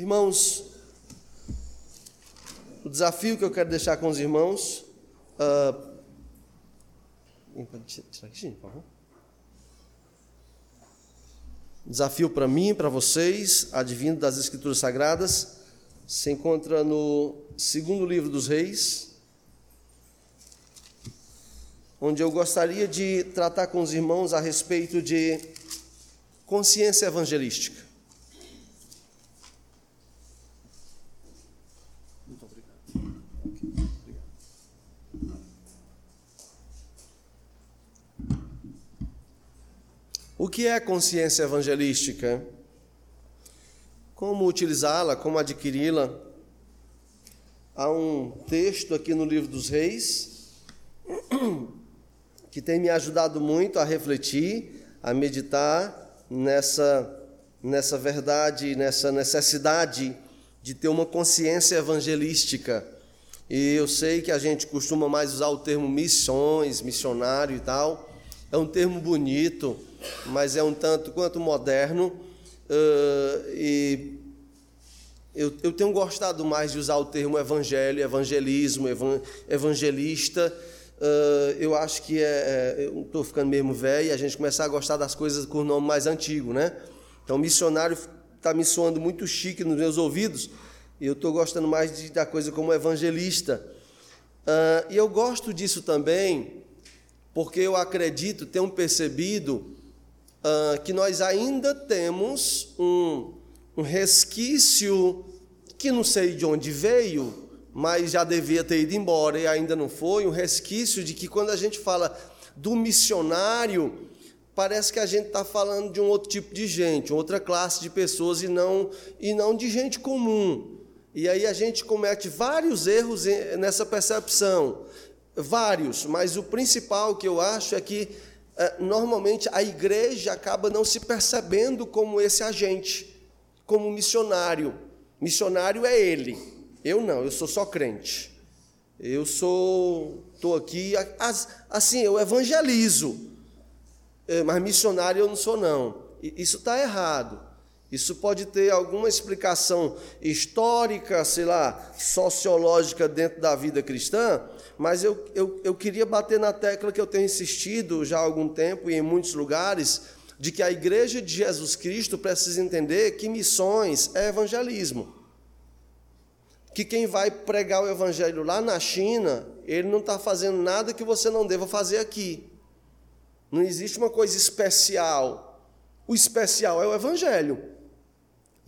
Irmãos, o desafio que eu quero deixar com os irmãos. Uh. Desafio para mim, para vocês, advindo das Escrituras Sagradas, se encontra no segundo livro dos Reis, onde eu gostaria de tratar com os irmãos a respeito de consciência evangelística. O que é consciência evangelística? Como utilizá-la, como adquiri-la? Há um texto aqui no livro dos Reis que tem me ajudado muito a refletir, a meditar nessa, nessa verdade, nessa necessidade de ter uma consciência evangelística. E eu sei que a gente costuma mais usar o termo missões, missionário e tal. É um termo bonito, mas é um tanto quanto moderno. Uh, e eu, eu, tenho gostado mais de usar o termo evangelho, evangelismo, evan, evangelista. Uh, eu acho que é. é eu estou ficando mesmo velho e a gente começar a gostar das coisas com o nome mais antigo, né? Então, missionário está me soando muito chique nos meus ouvidos e eu estou gostando mais de, da coisa como evangelista. Uh, e eu gosto disso também porque eu acredito, tenho percebido uh, que nós ainda temos um, um resquício que não sei de onde veio, mas já devia ter ido embora e ainda não foi, um resquício de que quando a gente fala do missionário, parece que a gente está falando de um outro tipo de gente, outra classe de pessoas e não, e não de gente comum. E aí a gente comete vários erros nessa percepção, vários, mas o principal que eu acho é que normalmente a igreja acaba não se percebendo como esse agente, como missionário. Missionário é ele. Eu não, eu sou só crente. Eu sou, estou aqui, assim, eu evangelizo, é, mas missionário eu não sou, não. Isso está errado. Isso pode ter alguma explicação histórica, sei lá, sociológica dentro da vida cristã, mas eu, eu, eu queria bater na tecla que eu tenho insistido já há algum tempo e em muitos lugares, de que a igreja de Jesus Cristo precisa entender que missões é evangelismo. Que quem vai pregar o evangelho lá na China, ele não está fazendo nada que você não deva fazer aqui. Não existe uma coisa especial. O especial é o evangelho.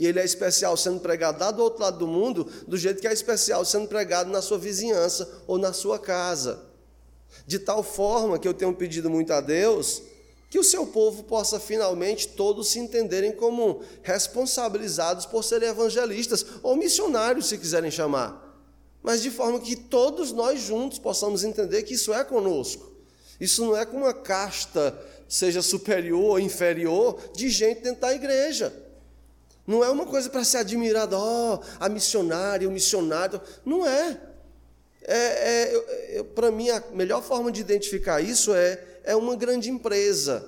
E ele é especial sendo pregado lá do outro lado do mundo, do jeito que é especial sendo pregado na sua vizinhança ou na sua casa. De tal forma que eu tenho pedido muito a Deus que o seu povo possa finalmente todos se entenderem como responsabilizados por serem evangelistas ou missionários, se quiserem chamar. Mas de forma que todos nós juntos possamos entender que isso é conosco. Isso não é com uma casta, seja superior ou inferior, de gente dentro da igreja. Não é uma coisa para ser admirada, ó, oh, a missionária, o missionário. Não é. é, é para mim, a melhor forma de identificar isso é, é uma grande empresa.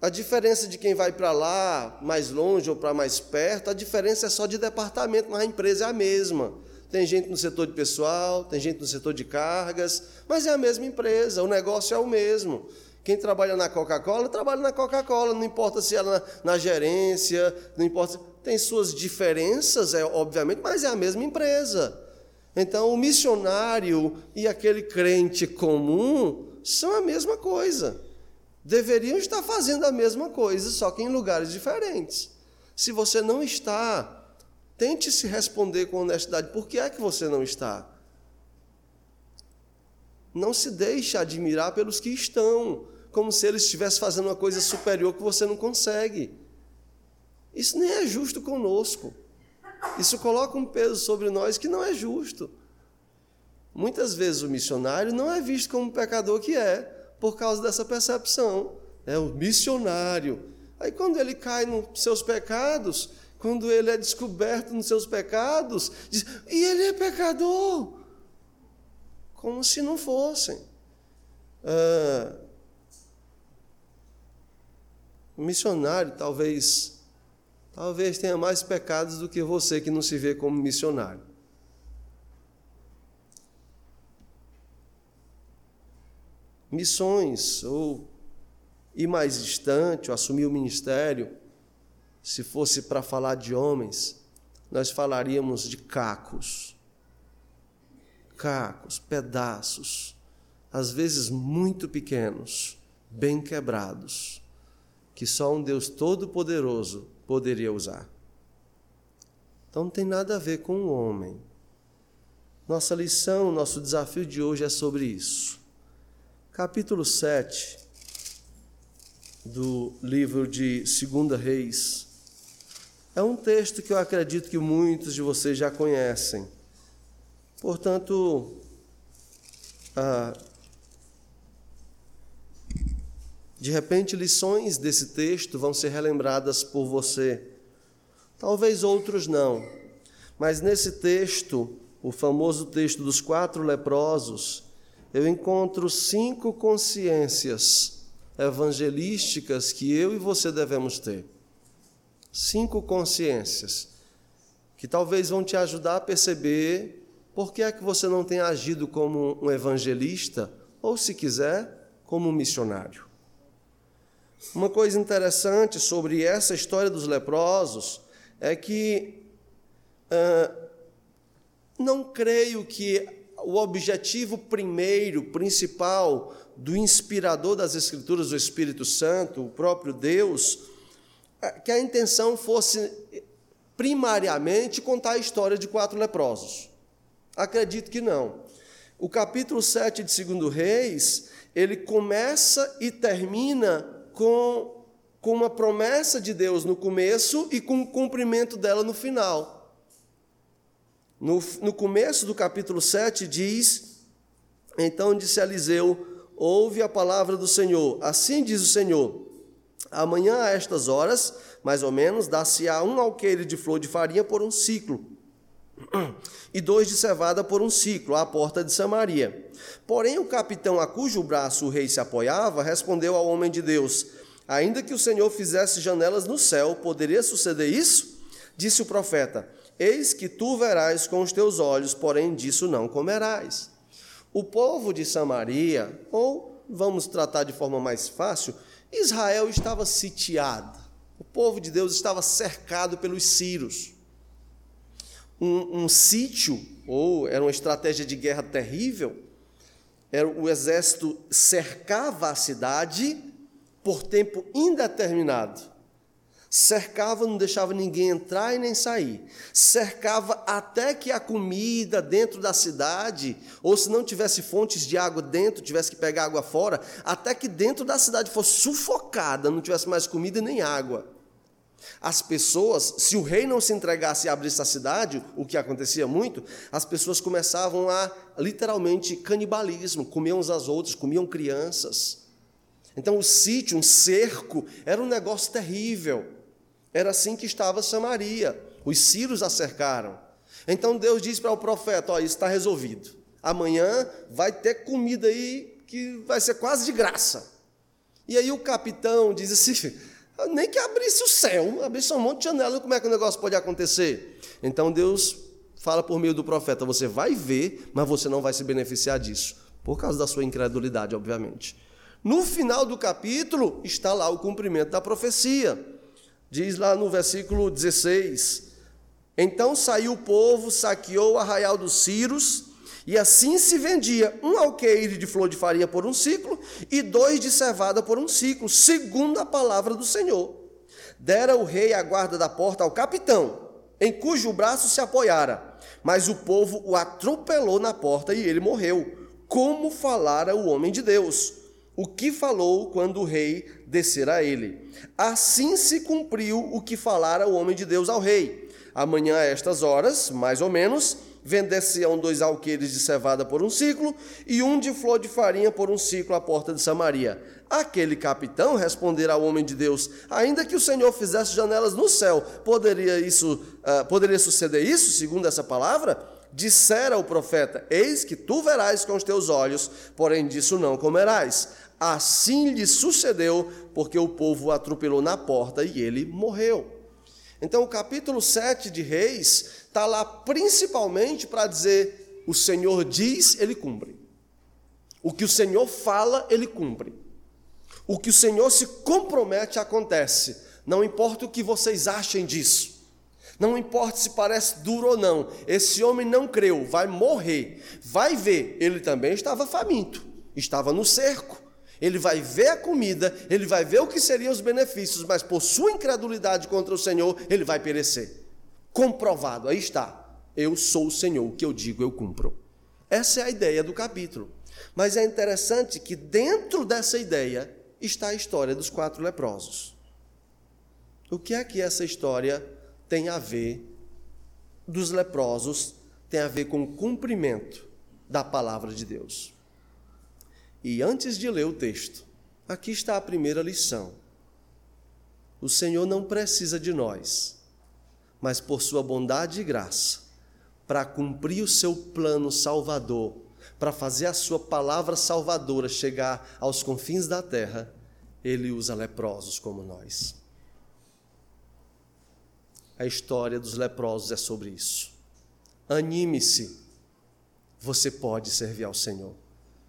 A diferença de quem vai para lá, mais longe ou para mais perto, a diferença é só de departamento, mas a empresa é a mesma. Tem gente no setor de pessoal, tem gente no setor de cargas, mas é a mesma empresa, o negócio é o mesmo. Quem trabalha na Coca-Cola, trabalha na Coca-Cola, não importa se ela é na, na gerência, não importa. Tem suas diferenças, é, obviamente, mas é a mesma empresa. Então, o missionário e aquele crente comum são a mesma coisa. Deveriam estar fazendo a mesma coisa, só que em lugares diferentes. Se você não está, tente se responder com honestidade: por que é que você não está? Não se deixe admirar pelos que estão como se ele estivesse fazendo uma coisa superior que você não consegue. Isso nem é justo conosco. Isso coloca um peso sobre nós que não é justo. Muitas vezes o missionário não é visto como um pecador que é, por causa dessa percepção. É o missionário. Aí quando ele cai nos seus pecados, quando ele é descoberto nos seus pecados, diz, e ele é pecador. Como se não fossem. Ah, o missionário, talvez talvez tenha mais pecados do que você que não se vê como missionário. Missões, ou ir mais distante, ou assumir o ministério, se fosse para falar de homens, nós falaríamos de cacos. Cacos, pedaços, às vezes muito pequenos, bem quebrados, que só um Deus todo-poderoso poderia usar. Então não tem nada a ver com o homem. Nossa lição, nosso desafio de hoje é sobre isso. Capítulo 7 do livro de 2 Reis. É um texto que eu acredito que muitos de vocês já conhecem. Portanto, ah, de repente, lições desse texto vão ser relembradas por você. Talvez outros não, mas nesse texto, o famoso texto dos quatro leprosos, eu encontro cinco consciências evangelísticas que eu e você devemos ter. Cinco consciências que talvez vão te ajudar a perceber por que é que você não tem agido como um evangelista ou, se quiser, como um missionário. Uma coisa interessante sobre essa história dos leprosos é que uh, não creio que o objetivo primeiro, principal do inspirador das Escrituras, o Espírito Santo, o próprio Deus, é que a intenção fosse primariamente contar a história de quatro leprosos. Acredito que não. O capítulo 7 de 2 Reis, ele começa e termina com, com uma promessa de Deus no começo e com o cumprimento dela no final. No, no começo do capítulo 7 diz: Então disse Eliseu: Ouve a palavra do Senhor. Assim diz o Senhor: Amanhã a estas horas, mais ou menos, dá-se-á um alqueire de flor de farinha por um ciclo, e dois de cevada por um ciclo, à porta de Samaria. Porém, o capitão a cujo braço o rei se apoiava respondeu ao homem de Deus: Ainda que o Senhor fizesse janelas no céu, poderia suceder isso? Disse o profeta: Eis que tu verás com os teus olhos, porém disso não comerás. O povo de Samaria, ou vamos tratar de forma mais fácil, Israel estava sitiado. O povo de Deus estava cercado pelos sírios um, um sítio, ou era uma estratégia de guerra terrível, era, o exército cercava a cidade por tempo indeterminado. Cercava, não deixava ninguém entrar e nem sair. Cercava até que a comida dentro da cidade, ou se não tivesse fontes de água dentro, tivesse que pegar água fora, até que dentro da cidade fosse sufocada, não tivesse mais comida nem água. As pessoas, se o rei não se entregasse e abrisse a cidade, o que acontecia muito, as pessoas começavam a, literalmente, canibalismo, comiam uns às outras, comiam crianças. Então, o sítio, um cerco, era um negócio terrível. Era assim que estava Samaria. Os sírios a cercaram. Então, Deus diz para o profeta: Ó, isso está resolvido. Amanhã vai ter comida aí que vai ser quase de graça. E aí o capitão diz assim nem que abrisse o céu, abrisse um monte de janela, como é que o negócio pode acontecer? Então Deus fala por meio do profeta: você vai ver, mas você não vai se beneficiar disso, por causa da sua incredulidade, obviamente. No final do capítulo está lá o cumprimento da profecia. Diz lá no versículo 16: Então saiu o povo, saqueou o arraial dos Círios e assim se vendia um alqueire de flor de farinha por um ciclo e dois de cevada por um ciclo, segundo a palavra do Senhor. Dera o rei a guarda da porta ao capitão, em cujo braço se apoiara. Mas o povo o atropelou na porta e ele morreu, como falara o homem de Deus. O que falou quando o rei descer a ele. Assim se cumpriu o que falara o homem de Deus ao rei. Amanhã, a estas horas, mais ou menos, vender-se-ão dois alqueires de cevada por um ciclo e um de flor de farinha por um ciclo à porta de Samaria. Aquele capitão responderá ao homem de Deus: ainda que o Senhor fizesse janelas no céu, poderia isso uh, poderia suceder isso, segundo essa palavra? Dissera o profeta: Eis que tu verás com os teus olhos, porém disso não comerás. Assim lhe sucedeu, porque o povo o atropelou na porta e ele morreu. Então, o capítulo 7 de Reis está lá principalmente para dizer: o Senhor diz, ele cumpre. O que o Senhor fala, ele cumpre. O que o Senhor se compromete, acontece. Não importa o que vocês achem disso. Não importa se parece duro ou não, esse homem não creu, vai morrer. Vai ver, ele também estava faminto, estava no cerco. Ele vai ver a comida, ele vai ver o que seriam os benefícios, mas por sua incredulidade contra o Senhor, ele vai perecer. Comprovado, aí está. Eu sou o Senhor, o que eu digo eu cumpro. Essa é a ideia do capítulo. Mas é interessante que dentro dessa ideia está a história dos quatro leprosos. O que é que essa história tem a ver dos leprosos, tem a ver com o cumprimento da palavra de Deus? E antes de ler o texto, aqui está a primeira lição. O Senhor não precisa de nós, mas por sua bondade e graça, para cumprir o seu plano salvador, para fazer a sua palavra salvadora chegar aos confins da terra, ele usa leprosos como nós. A história dos leprosos é sobre isso. Anime-se, você pode servir ao Senhor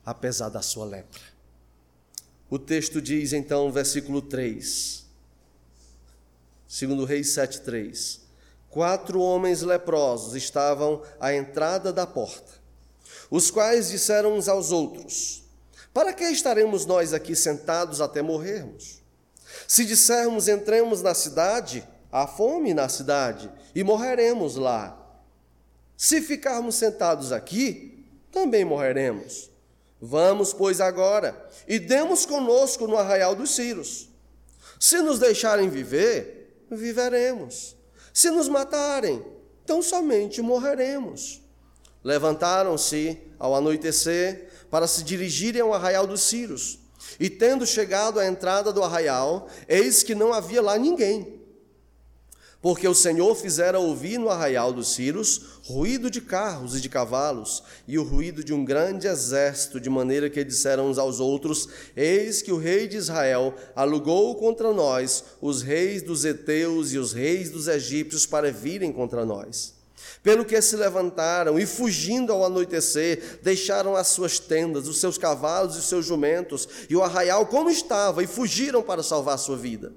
apesar da sua lepra. O texto diz então, versículo 3, segundo Reis 7,3: Quatro homens leprosos estavam à entrada da porta, os quais disseram uns aos outros: Para que estaremos nós aqui sentados até morrermos? Se dissermos entremos na cidade, há fome na cidade e morreremos lá. Se ficarmos sentados aqui, também morreremos. Vamos, pois, agora e demos conosco no arraial dos Círios. Se nos deixarem viver, viveremos. Se nos matarem, então somente morreremos. Levantaram-se ao anoitecer para se dirigirem ao arraial dos Círios. E tendo chegado à entrada do arraial, eis que não havia lá ninguém porque o Senhor fizera ouvir no arraial dos Círios ruído de carros e de cavalos, e o ruído de um grande exército, de maneira que disseram uns aos outros: Eis que o rei de Israel alugou contra nós os reis dos heteus e os reis dos egípcios para virem contra nós. Pelo que se levantaram e, fugindo ao anoitecer, deixaram as suas tendas, os seus cavalos e os seus jumentos, e o arraial como estava, e fugiram para salvar sua vida.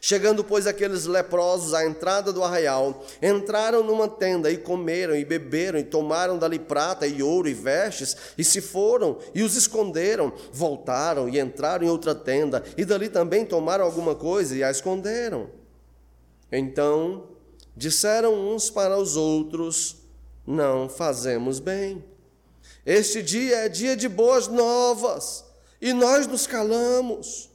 Chegando, pois, aqueles leprosos à entrada do arraial, entraram numa tenda e comeram e beberam e tomaram dali prata e ouro e vestes e se foram e os esconderam. Voltaram e entraram em outra tenda e dali também tomaram alguma coisa e a esconderam. Então disseram uns para os outros: Não fazemos bem. Este dia é dia de boas novas e nós nos calamos.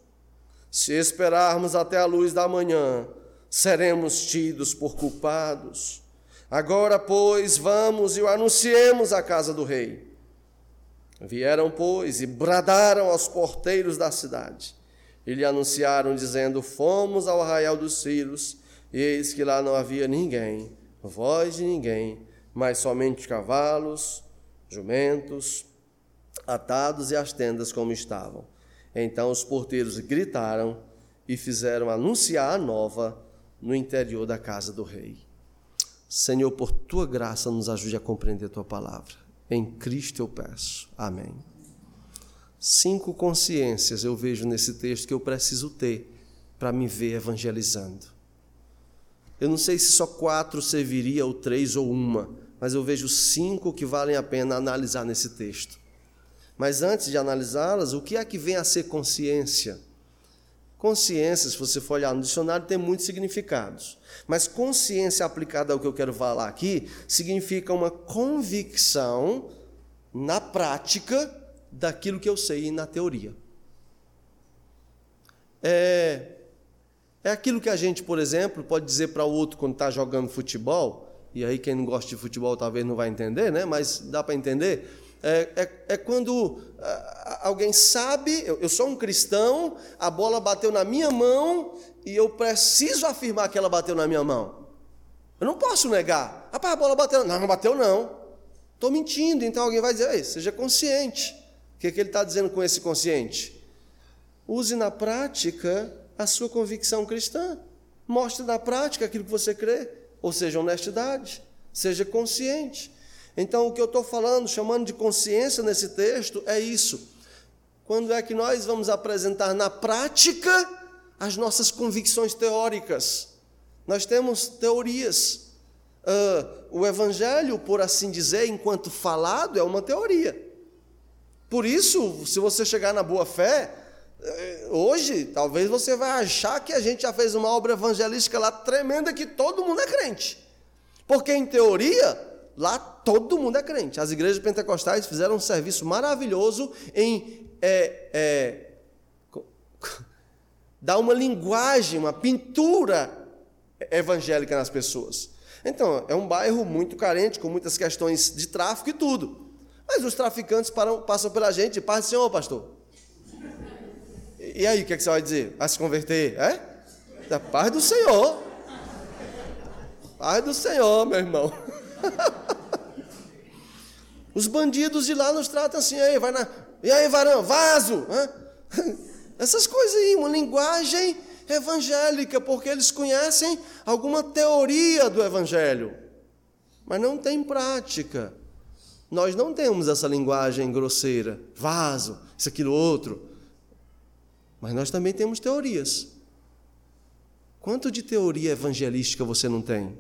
Se esperarmos até a luz da manhã, seremos tidos por culpados. Agora, pois, vamos e o anunciemos à casa do rei. Vieram, pois, e bradaram aos porteiros da cidade. E lhe anunciaram, dizendo: Fomos ao arraial dos Círios, e eis que lá não havia ninguém, voz de ninguém, mas somente cavalos, jumentos, atados e as tendas como estavam. Então os porteiros gritaram e fizeram anunciar a nova no interior da casa do rei. Senhor, por tua graça, nos ajude a compreender tua palavra. Em Cristo eu peço. Amém. Cinco consciências eu vejo nesse texto que eu preciso ter para me ver evangelizando. Eu não sei se só quatro serviria, ou três, ou uma, mas eu vejo cinco que valem a pena analisar nesse texto. Mas antes de analisá-las, o que é que vem a ser consciência? Consciência, se você for olhar no dicionário, tem muitos significados. Mas consciência aplicada ao que eu quero falar aqui significa uma convicção na prática daquilo que eu sei na teoria. É, é aquilo que a gente, por exemplo, pode dizer para o outro quando está jogando futebol, e aí quem não gosta de futebol talvez não vai entender, né? mas dá para entender é, é, é quando alguém sabe, eu, eu sou um cristão, a bola bateu na minha mão e eu preciso afirmar que ela bateu na minha mão. Eu não posso negar. Rapaz, a bola bateu. Não, não bateu, não. Estou mentindo. Então alguém vai dizer, seja consciente. O que, é que ele está dizendo com esse consciente? Use na prática a sua convicção cristã. Mostre na prática aquilo que você crê, ou seja, honestidade, seja consciente. Então, o que eu estou falando, chamando de consciência nesse texto, é isso. Quando é que nós vamos apresentar na prática as nossas convicções teóricas? Nós temos teorias. Uh, o Evangelho, por assim dizer, enquanto falado, é uma teoria. Por isso, se você chegar na boa fé, eh, hoje, talvez você vai achar que a gente já fez uma obra evangelística lá tremenda que todo mundo é crente. Porque, em teoria, lá todo mundo é crente. As igrejas pentecostais fizeram um serviço maravilhoso em é, é, dar uma linguagem, uma pintura evangélica nas pessoas. Então, é um bairro muito carente, com muitas questões de tráfico e tudo. Mas os traficantes param, passam pela gente e do Senhor, pastor. E aí, o que, é que você vai dizer? Vai se converter? É? Da paz do Senhor. Paz do Senhor, meu irmão. Os bandidos de lá nos tratam assim, aí, vai na. E aí, varão, vaso! Essas coisas aí, uma linguagem evangélica, porque eles conhecem alguma teoria do evangelho, mas não tem prática. Nós não temos essa linguagem grosseira, vaso, isso, aquilo, outro. Mas nós também temos teorias. Quanto de teoria evangelística você não tem?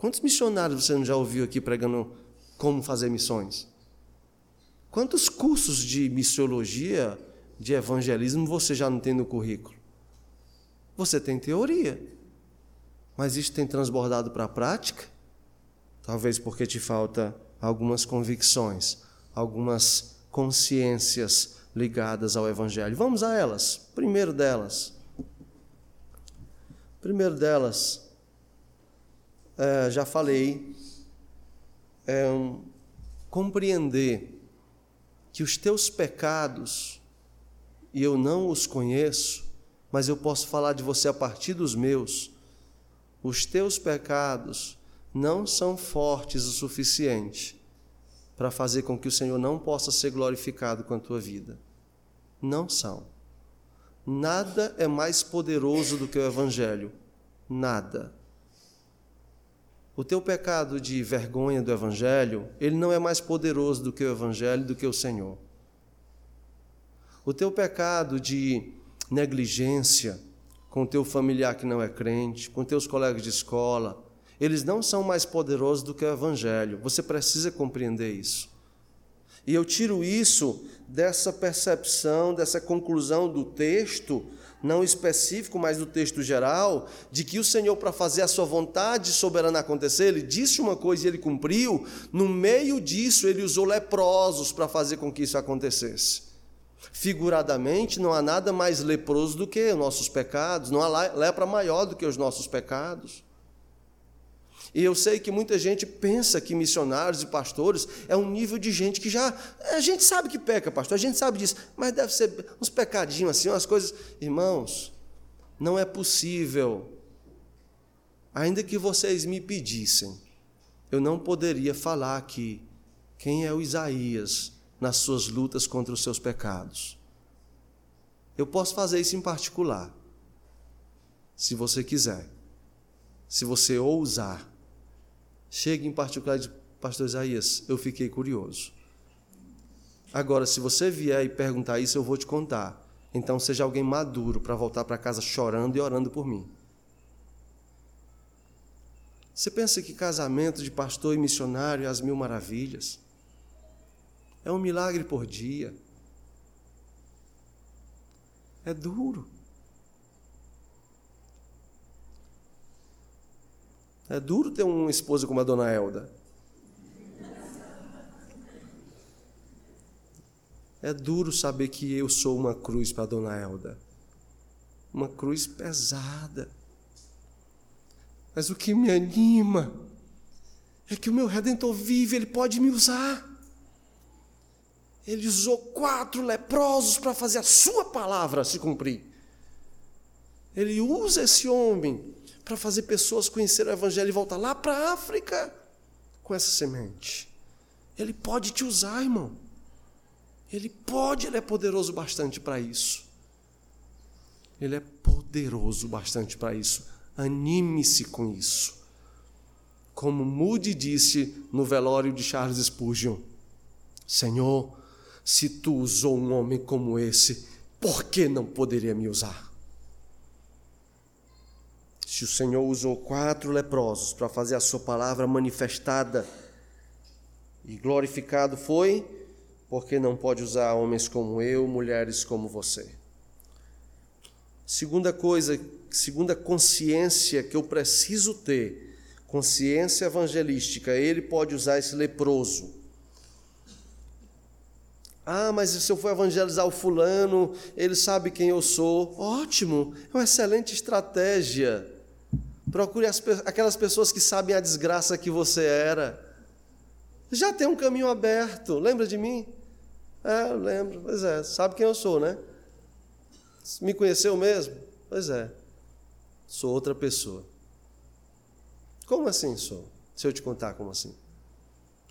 Quantos missionários você não já ouviu aqui pregando como fazer missões? Quantos cursos de missiologia, de evangelismo você já não tem no currículo? Você tem teoria, mas isso tem transbordado para a prática? Talvez porque te falta algumas convicções, algumas consciências ligadas ao Evangelho. Vamos a elas. Primeiro delas. Primeiro delas, é, já falei, é compreender que os teus pecados, e eu não os conheço, mas eu posso falar de você a partir dos meus, os teus pecados não são fortes o suficiente para fazer com que o Senhor não possa ser glorificado com a tua vida. Não são. Nada é mais poderoso do que o Evangelho. Nada. O teu pecado de vergonha do Evangelho, ele não é mais poderoso do que o Evangelho, do que o Senhor. O teu pecado de negligência com o teu familiar que não é crente, com teus colegas de escola, eles não são mais poderosos do que o Evangelho. Você precisa compreender isso. E eu tiro isso dessa percepção, dessa conclusão do texto, não específico, mas do texto geral, de que o Senhor, para fazer a sua vontade soberana acontecer, ele disse uma coisa e ele cumpriu, no meio disso, ele usou leprosos para fazer com que isso acontecesse. Figuradamente, não há nada mais leproso do que os nossos pecados, não há lepra maior do que os nossos pecados. E eu sei que muita gente pensa que missionários e pastores é um nível de gente que já. A gente sabe que peca, pastor, a gente sabe disso, mas deve ser uns pecadinhos assim, umas coisas. Irmãos, não é possível, ainda que vocês me pedissem, eu não poderia falar aqui quem é o Isaías nas suas lutas contra os seus pecados. Eu posso fazer isso em particular, se você quiser, se você ousar chega em particular e diz, pastor Isaías, eu fiquei curioso. Agora, se você vier e perguntar isso, eu vou te contar. Então, seja alguém maduro para voltar para casa chorando e orando por mim. Você pensa que casamento de pastor e missionário é as mil maravilhas? É um milagre por dia. É duro. É duro ter uma esposa como a dona Elda. É duro saber que eu sou uma cruz para a dona Elda. Uma cruz pesada. Mas o que me anima é que o meu redentor vive, ele pode me usar. Ele usou quatro leprosos para fazer a sua palavra se cumprir. Ele usa esse homem para fazer pessoas conhecer o Evangelho e voltar lá para a África com essa semente. Ele pode te usar, irmão. Ele pode, ele é poderoso bastante para isso. Ele é poderoso bastante para isso. Anime-se com isso. Como Moody disse no velório de Charles Spurgeon: Senhor, se tu usou um homem como esse, por que não poderia me usar? Se o Senhor usou quatro leprosos para fazer a sua palavra manifestada e glorificado foi, porque não pode usar homens como eu, mulheres como você. Segunda coisa, segunda consciência que eu preciso ter, consciência evangelística, ele pode usar esse leproso. Ah, mas se eu for evangelizar o fulano, ele sabe quem eu sou. Ótimo, é uma excelente estratégia. Procure as, aquelas pessoas que sabem a desgraça que você era. Já tem um caminho aberto. Lembra de mim? É, eu lembro. Pois é, sabe quem eu sou, né? Me conheceu mesmo? Pois é. Sou outra pessoa. Como assim sou? Se eu te contar como assim.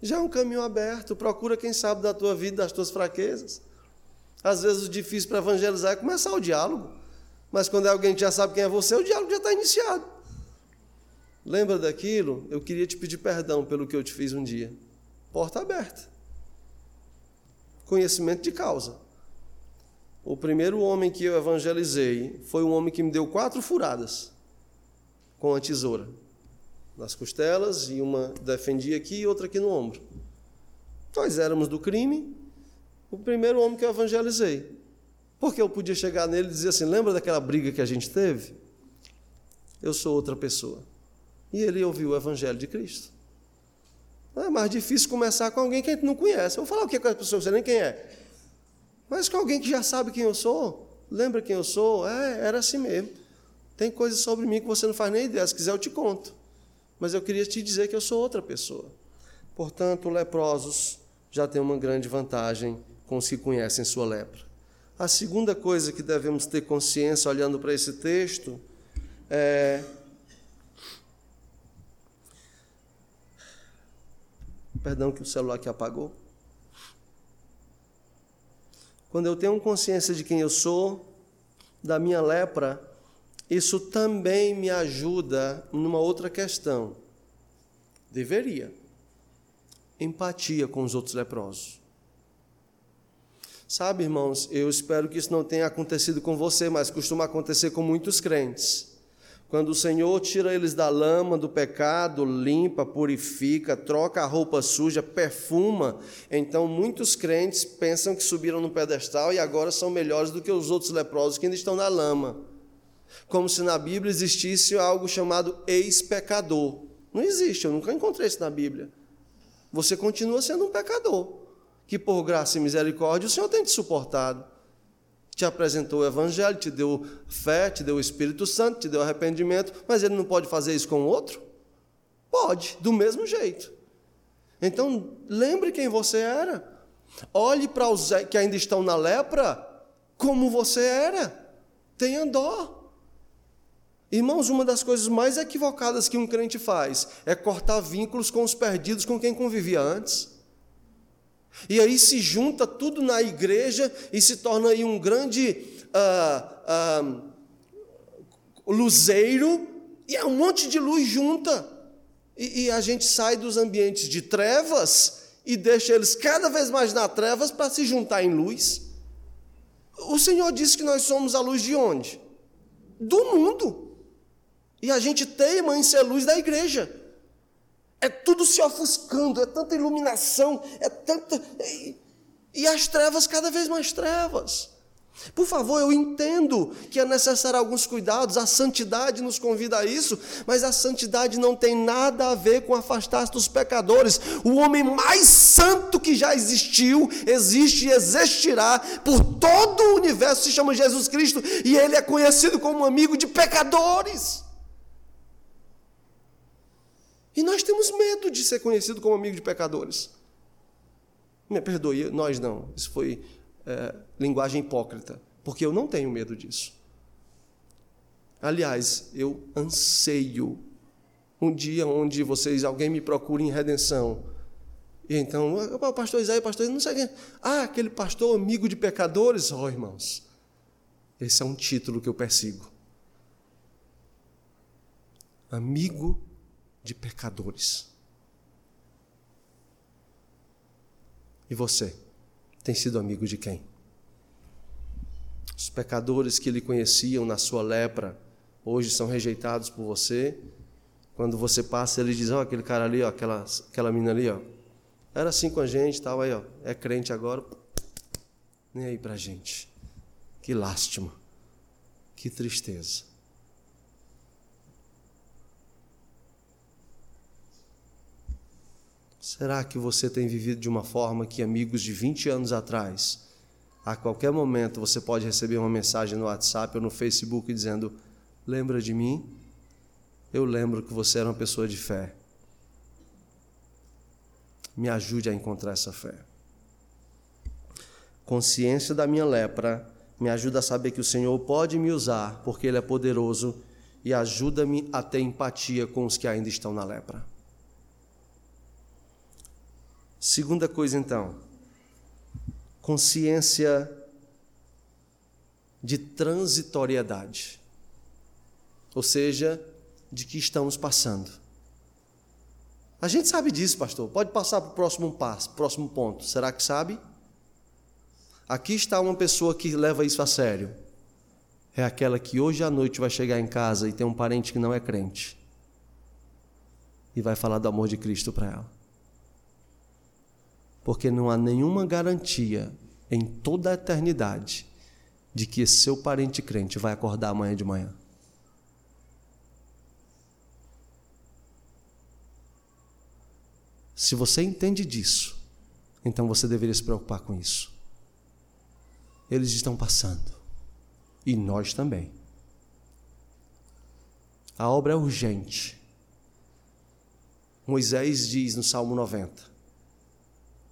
Já é um caminho aberto. Procura quem sabe da tua vida, das tuas fraquezas. Às vezes o difícil para evangelizar é começar o diálogo. Mas quando é alguém já sabe quem é você, o diálogo já está iniciado. Lembra daquilo? Eu queria te pedir perdão pelo que eu te fiz um dia. Porta aberta. Conhecimento de causa. O primeiro homem que eu evangelizei foi um homem que me deu quatro furadas com a tesoura nas costelas e uma defendia aqui e outra aqui no ombro. Nós éramos do crime, o primeiro homem que eu evangelizei. Porque eu podia chegar nele e dizer assim: lembra daquela briga que a gente teve? Eu sou outra pessoa. E ele ouviu o evangelho de Cristo. É mais difícil começar com alguém que a gente não conhece. Eu vou falar o que com a pessoa, você nem quem é. Mas com alguém que já sabe quem eu sou, lembra quem eu sou? É, era assim mesmo. Tem coisas sobre mim que você não faz nem ideia. Se quiser, eu te conto. Mas eu queria te dizer que eu sou outra pessoa. Portanto, leprosos já têm uma grande vantagem com os que conhecem sua lepra. A segunda coisa que devemos ter consciência olhando para esse texto é Perdão que o celular aqui apagou. Quando eu tenho consciência de quem eu sou, da minha lepra, isso também me ajuda numa outra questão. Deveria. Empatia com os outros leprosos. Sabe, irmãos, eu espero que isso não tenha acontecido com você, mas costuma acontecer com muitos crentes. Quando o Senhor tira eles da lama do pecado, limpa, purifica, troca a roupa suja, perfuma, então muitos crentes pensam que subiram no pedestal e agora são melhores do que os outros leprosos que ainda estão na lama. Como se na Bíblia existisse algo chamado ex-pecador. Não existe, eu nunca encontrei isso na Bíblia. Você continua sendo um pecador, que por graça e misericórdia o Senhor tem te suportado te apresentou o Evangelho, te deu fé, te deu o Espírito Santo, te deu arrependimento, mas ele não pode fazer isso com o outro? Pode, do mesmo jeito. Então, lembre quem você era. Olhe para os que ainda estão na lepra como você era. Tenha dó. Irmãos, uma das coisas mais equivocadas que um crente faz é cortar vínculos com os perdidos com quem convivia antes. E aí se junta tudo na igreja e se torna aí um grande ah, luzeiro, e é um monte de luz junta. E, e a gente sai dos ambientes de trevas e deixa eles cada vez mais na trevas para se juntar em luz. O Senhor disse que nós somos a luz de onde? Do mundo. E a gente teima em ser luz da igreja. É tudo se ofuscando, é tanta iluminação, é tanta. E as trevas, cada vez mais trevas. Por favor, eu entendo que é necessário alguns cuidados, a santidade nos convida a isso, mas a santidade não tem nada a ver com afastar-se dos pecadores. O homem mais santo que já existiu, existe e existirá por todo o universo, se chama Jesus Cristo, e ele é conhecido como amigo de pecadores. E nós temos medo de ser conhecido como amigo de pecadores. Me perdoe, nós não. Isso foi é, linguagem hipócrita, porque eu não tenho medo disso. Aliás, eu anseio um dia onde vocês, alguém me procure em redenção. E então, o pastor Isaías, pastor, não sei quem. Ah, aquele pastor amigo de pecadores. Oh, irmãos, Esse é um título que eu persigo. Amigo de pecadores. E você? Tem sido amigo de quem? Os pecadores que lhe conheciam na sua lepra, hoje são rejeitados por você. Quando você passa, ele diz: oh, aquele cara ali, ó, aquela, aquela menina ali, ó, era assim com a gente, tal, aí, ó, é crente agora, nem aí pra gente. Que lástima, que tristeza. Será que você tem vivido de uma forma que amigos de 20 anos atrás, a qualquer momento você pode receber uma mensagem no WhatsApp ou no Facebook dizendo: Lembra de mim? Eu lembro que você era uma pessoa de fé. Me ajude a encontrar essa fé. Consciência da minha lepra me ajuda a saber que o Senhor pode me usar, porque Ele é poderoso, e ajuda-me a ter empatia com os que ainda estão na lepra. Segunda coisa, então, consciência de transitoriedade, ou seja, de que estamos passando. A gente sabe disso, pastor. Pode passar para o próximo passo, próximo ponto. Será que sabe? Aqui está uma pessoa que leva isso a sério. É aquela que hoje à noite vai chegar em casa e tem um parente que não é crente. E vai falar do amor de Cristo para ela porque não há nenhuma garantia em toda a eternidade de que seu parente crente vai acordar amanhã de manhã. Se você entende disso, então você deveria se preocupar com isso. Eles estão passando. E nós também. A obra é urgente. Moisés diz no Salmo 90: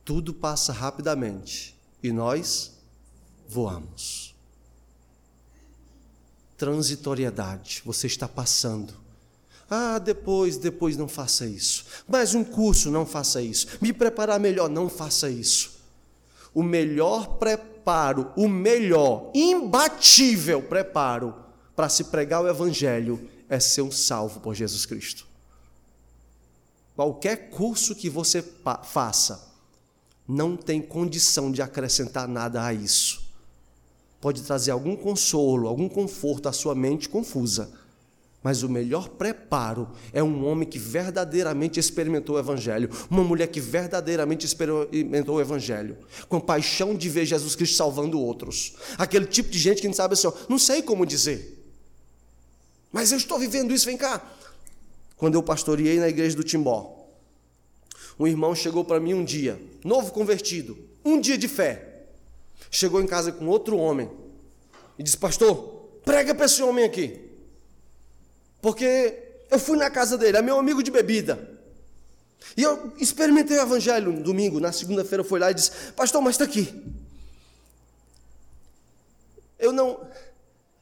tudo passa rapidamente e nós voamos. Transitoriedade, você está passando. Ah, depois, depois não faça isso. Mais um curso, não faça isso. Me preparar melhor, não faça isso. O melhor preparo, o melhor, imbatível preparo para se pregar o Evangelho é ser um salvo por Jesus Cristo. Qualquer curso que você faça, não tem condição de acrescentar nada a isso. Pode trazer algum consolo, algum conforto à sua mente confusa, mas o melhor preparo é um homem que verdadeiramente experimentou o Evangelho, uma mulher que verdadeiramente experimentou o Evangelho, com paixão de ver Jesus Cristo salvando outros. Aquele tipo de gente que não sabe assim, ó, não sei como dizer, mas eu estou vivendo isso, vem cá. Quando eu pastoreei na igreja do Timbó, um irmão chegou para mim um dia, novo convertido, um dia de fé. Chegou em casa com outro homem e disse: Pastor, prega para esse homem aqui. Porque eu fui na casa dele, é meu amigo de bebida. E eu experimentei o evangelho no domingo, na segunda-feira eu fui lá e disse: Pastor, mas está aqui. Eu não,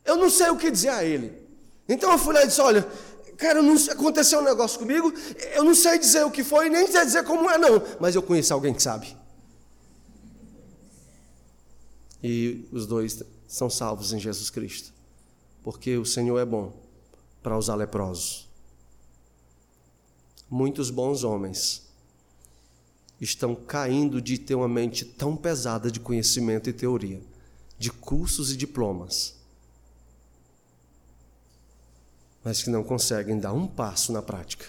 eu não sei o que dizer a ele. Então eu fui lá e disse: Olha, cara, não, aconteceu um negócio comigo, eu não sei dizer o que foi, nem sei dizer como é, não, mas eu conheço alguém que sabe. E os dois são salvos em Jesus Cristo, porque o Senhor é bom para os leprosos. Muitos bons homens estão caindo de ter uma mente tão pesada de conhecimento e teoria, de cursos e diplomas mas que não conseguem dar um passo na prática.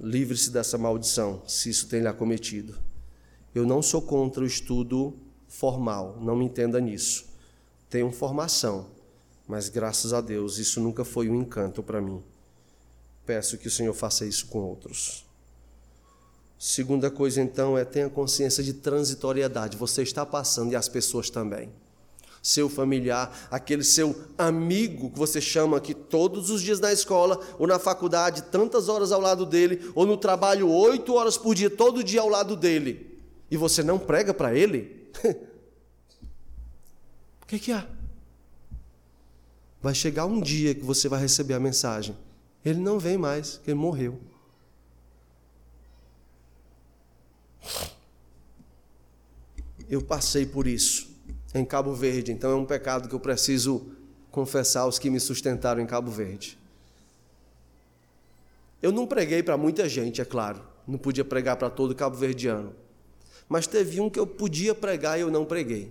Livre-se dessa maldição, se isso tem lhe acometido. Eu não sou contra o estudo formal, não me entenda nisso. Tenho formação, mas graças a Deus isso nunca foi um encanto para mim. Peço que o Senhor faça isso com outros. Segunda coisa, então, é tenha consciência de transitoriedade. Você está passando e as pessoas também seu familiar, aquele seu amigo que você chama aqui todos os dias na escola ou na faculdade, tantas horas ao lado dele, ou no trabalho, oito horas por dia, todo dia ao lado dele, e você não prega para ele? o que, que há? Vai chegar um dia que você vai receber a mensagem. Ele não vem mais, ele morreu. Eu passei por isso em Cabo Verde, então é um pecado que eu preciso confessar aos que me sustentaram em Cabo Verde. Eu não preguei para muita gente, é claro, não podia pregar para todo cabo verdiano, mas teve um que eu podia pregar e eu não preguei.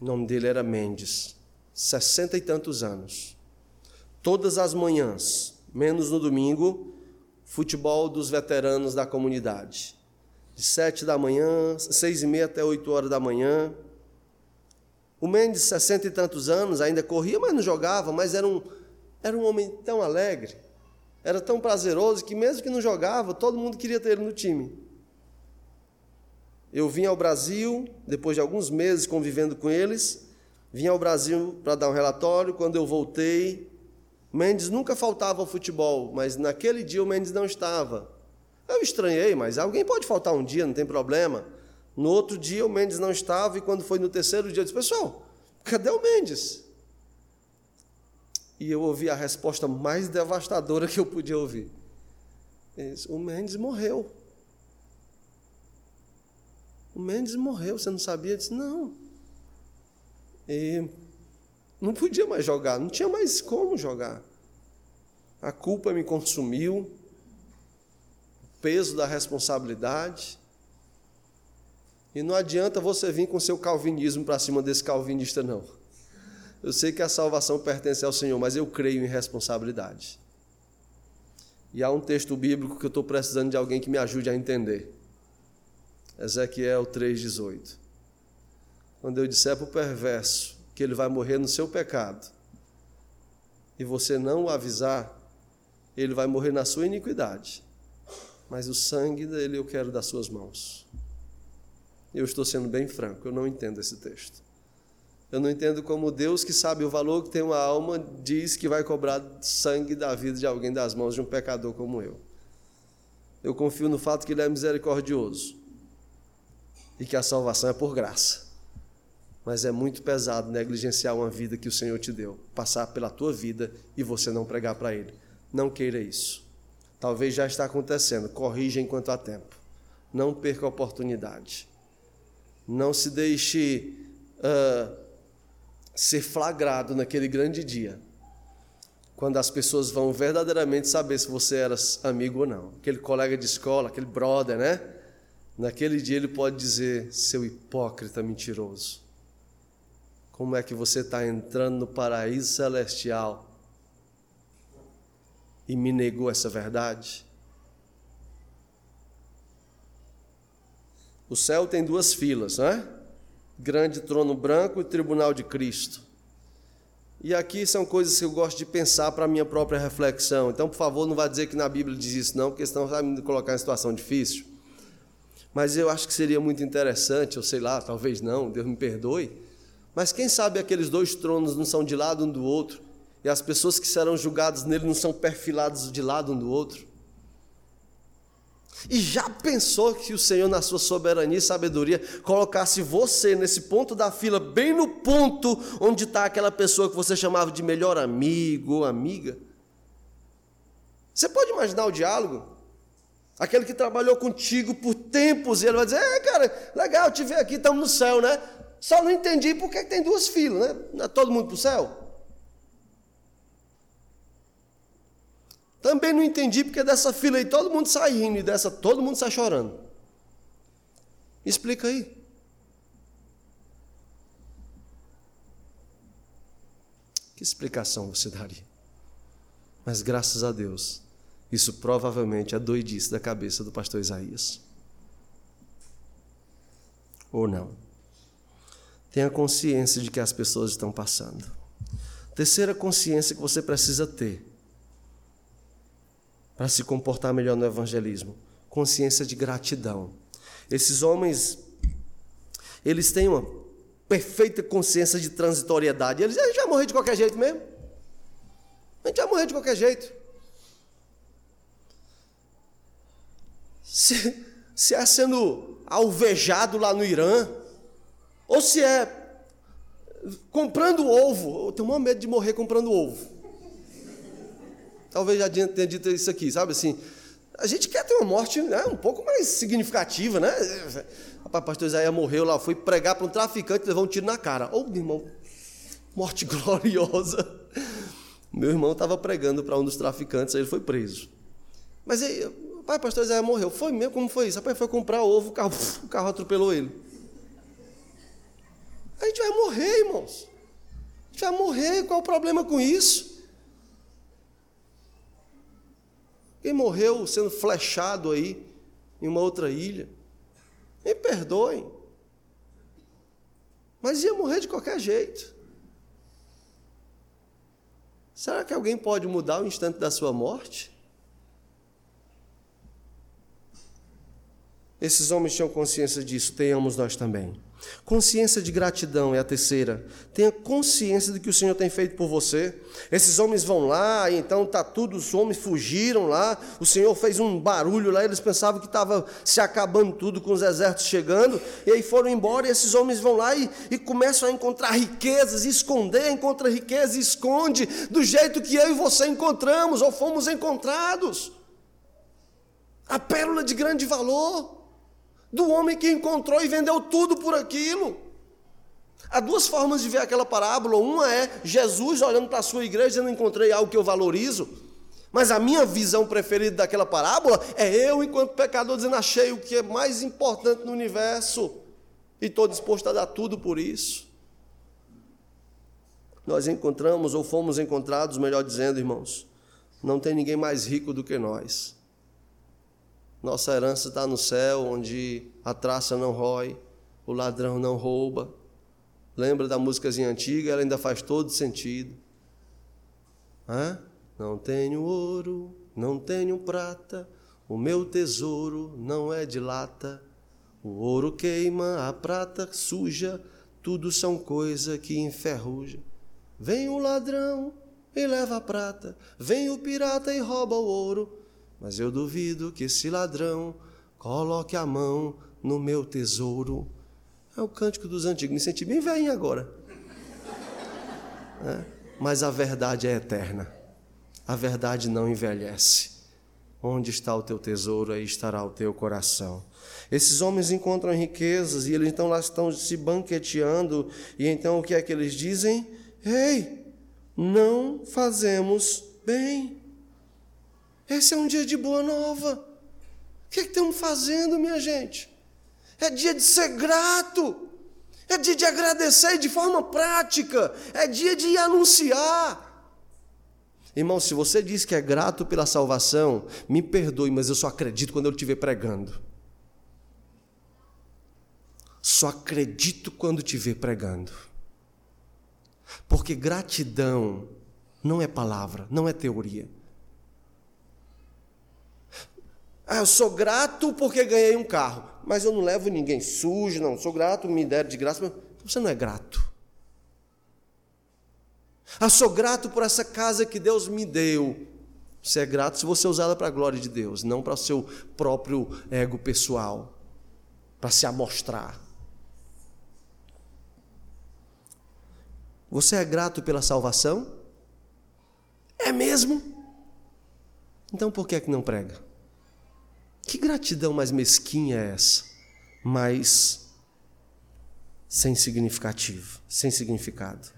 O nome dele era Mendes, sessenta e tantos anos. Todas as manhãs, menos no domingo, futebol dos veteranos da comunidade. De sete da manhã, seis e meia até oito horas da manhã. O Mendes, sessenta e tantos anos, ainda corria, mas não jogava, mas era um, era um homem tão alegre, era tão prazeroso que mesmo que não jogava, todo mundo queria ter ele no time. Eu vim ao Brasil, depois de alguns meses convivendo com eles, vim ao Brasil para dar um relatório. Quando eu voltei, Mendes nunca faltava ao futebol, mas naquele dia o Mendes não estava. Eu estranhei, mas alguém pode faltar um dia, não tem problema. No outro dia o Mendes não estava, e quando foi no terceiro dia, eu disse: Pessoal, cadê o Mendes? E eu ouvi a resposta mais devastadora que eu podia ouvir: disse, O Mendes morreu. O Mendes morreu, você não sabia? Eu disse, não. E não podia mais jogar, não tinha mais como jogar. A culpa me consumiu, peso da responsabilidade. E não adianta você vir com seu calvinismo para cima desse calvinista, não. Eu sei que a salvação pertence ao Senhor, mas eu creio em responsabilidade. E há um texto bíblico que eu estou precisando de alguém que me ajude a entender. Ezequiel 3,18. Quando eu disser para o perverso que ele vai morrer no seu pecado, e você não o avisar, ele vai morrer na sua iniquidade, mas o sangue dele eu quero das suas mãos. Eu estou sendo bem franco, eu não entendo esse texto. Eu não entendo como Deus, que sabe o valor que tem uma alma, diz que vai cobrar sangue da vida de alguém das mãos de um pecador como eu. Eu confio no fato que Ele é misericordioso e que a salvação é por graça. Mas é muito pesado negligenciar uma vida que o Senhor te deu, passar pela tua vida e você não pregar para Ele. Não queira isso. Talvez já está acontecendo. Corrija enquanto há tempo. Não perca a oportunidade. Não se deixe uh, ser flagrado naquele grande dia, quando as pessoas vão verdadeiramente saber se você era amigo ou não. Aquele colega de escola, aquele brother, né? Naquele dia ele pode dizer: seu hipócrita mentiroso, como é que você está entrando no paraíso celestial e me negou essa verdade? O céu tem duas filas, não é? Grande trono branco e tribunal de Cristo. E aqui são coisas que eu gosto de pensar para a minha própria reflexão. Então, por favor, não vá dizer que na Bíblia diz isso, não, porque senão vai me colocar em situação difícil. Mas eu acho que seria muito interessante, ou sei lá, talvez não, Deus me perdoe. Mas quem sabe aqueles dois tronos não são de lado um do outro, e as pessoas que serão julgadas nele não são perfiladas de lado um do outro? E já pensou que o Senhor, na sua soberania e sabedoria, colocasse você nesse ponto da fila, bem no ponto onde está aquela pessoa que você chamava de melhor amigo ou amiga? Você pode imaginar o diálogo? Aquele que trabalhou contigo por tempos, e ele vai dizer: É, cara, legal te ver aqui, estamos no céu, né? Só não entendi por que tem duas filas, né? Não é todo mundo para o céu? Também não entendi porque dessa fila aí todo mundo sai rindo e dessa todo mundo sai chorando. Explica aí. Que explicação você daria? Mas graças a Deus, isso provavelmente é doidice da cabeça do pastor Isaías. Ou não. Tenha consciência de que as pessoas estão passando. Terceira consciência que você precisa ter para se comportar melhor no evangelismo: consciência de gratidão. Esses homens, eles têm uma perfeita consciência de transitoriedade. Eles já morrer de qualquer jeito mesmo. A gente vai morrer de qualquer jeito. se, se é sendo alvejado lá no Irã, ou se é comprando ovo. Eu tenho maior medo de morrer comprando ovo. Talvez já tenha dito isso aqui, sabe assim? A gente quer ter uma morte né, um pouco mais significativa, né? Rapaz, pastor Isaías morreu lá, foi pregar para um traficante e levou um tiro na cara. Ô, oh, meu irmão, morte gloriosa. Meu irmão estava pregando para um dos traficantes, aí ele foi preso. Mas aí, pai, pastor Isaías morreu. Foi mesmo? Como foi isso? Rapaz, foi comprar ovo, o carro, o carro atropelou ele. A gente vai morrer, irmãos. A gente vai morrer, qual o problema com isso? Quem morreu sendo flechado aí em uma outra ilha? Me perdoem. Mas ia morrer de qualquer jeito. Será que alguém pode mudar o instante da sua morte? Esses homens tinham consciência disso, tenhamos nós também. Consciência de gratidão é a terceira. Tenha consciência do que o Senhor tem feito por você. Esses homens vão lá, então tá tudo, os homens fugiram lá. O Senhor fez um barulho lá, eles pensavam que estava se acabando tudo com os exércitos chegando, e aí foram embora. E esses homens vão lá e, e começam a encontrar riquezas, esconder, encontra riqueza e esconde, do jeito que eu e você encontramos ou fomos encontrados. A pérola de grande valor do homem que encontrou e vendeu tudo por aquilo. Há duas formas de ver aquela parábola. Uma é Jesus olhando para a sua igreja dizendo: Encontrei algo que eu valorizo. Mas a minha visão preferida daquela parábola é eu, enquanto pecador, dizendo: Achei o que é mais importante no universo e estou disposto a dar tudo por isso. Nós encontramos, ou fomos encontrados, melhor dizendo, irmãos, não tem ninguém mais rico do que nós. Nossa herança está no céu, onde a traça não rói, o ladrão não rouba. Lembra da músicazinha antiga? Ela ainda faz todo sentido. Hã? Não tenho ouro, não tenho prata, o meu tesouro não é de lata. O ouro queima, a prata suja, tudo são coisa que enferruja. Vem o ladrão e leva a prata, vem o pirata e rouba o ouro. Mas eu duvido que esse ladrão coloque a mão no meu tesouro. É o cântico dos antigos, me senti bem velhinho agora. É, mas a verdade é eterna. A verdade não envelhece. Onde está o teu tesouro, aí estará o teu coração. Esses homens encontram riquezas e eles então lá estão se banqueteando, e então o que é que eles dizem? Ei, não fazemos bem. Esse é um dia de boa nova. O que, é que estamos fazendo, minha gente? É dia de ser grato. É dia de agradecer de forma prática. É dia de anunciar. Irmão, se você diz que é grato pela salvação, me perdoe, mas eu só acredito quando eu estiver pregando. Só acredito quando estiver pregando. Porque gratidão não é palavra, não é teoria. Ah, eu sou grato porque ganhei um carro, mas eu não levo ninguém sujo, não. Sou grato, me deram de graça, mas você não é grato. Ah, sou grato por essa casa que Deus me deu. Você é grato se você usá-la para a glória de Deus, não para o seu próprio ego pessoal, para se amostrar. Você é grato pela salvação? É mesmo? Então por que é que não prega? Que gratidão mais mesquinha é essa? Mais sem significativo, sem significado.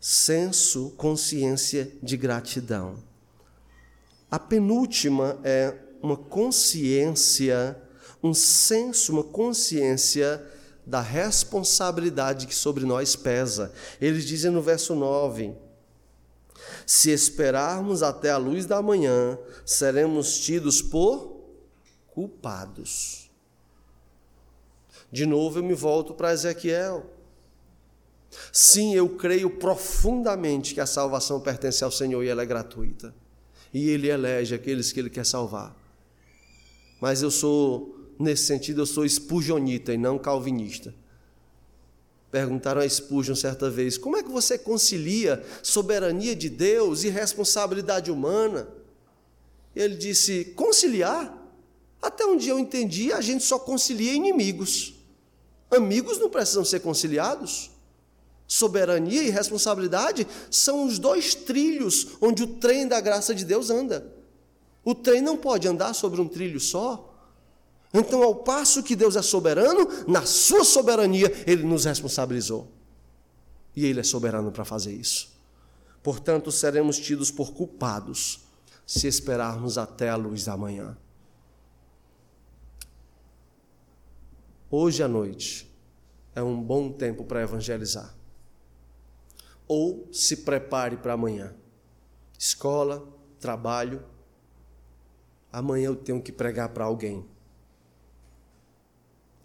Senso, consciência de gratidão. A penúltima é uma consciência, um senso, uma consciência da responsabilidade que sobre nós pesa. Eles dizem no verso 9: Se esperarmos até a luz da manhã, seremos tidos por culpados. De novo eu me volto para Ezequiel. Sim, eu creio profundamente que a salvação pertence ao Senhor e ela é gratuita. E Ele elege aqueles que Ele quer salvar. Mas eu sou, nesse sentido, eu sou espurionita e não calvinista. Perguntaram a Spurgeon certa vez: como é que você concilia soberania de Deus e responsabilidade humana? Ele disse: conciliar? Até um dia eu entendi, a gente só concilia inimigos. Amigos não precisam ser conciliados. Soberania e responsabilidade são os dois trilhos onde o trem da graça de Deus anda. O trem não pode andar sobre um trilho só. Então, ao passo que Deus é soberano, na sua soberania, Ele nos responsabilizou. E Ele é soberano para fazer isso. Portanto, seremos tidos por culpados se esperarmos até a luz da manhã. Hoje à noite é um bom tempo para evangelizar. Ou se prepare para amanhã. Escola, trabalho. Amanhã eu tenho que pregar para alguém.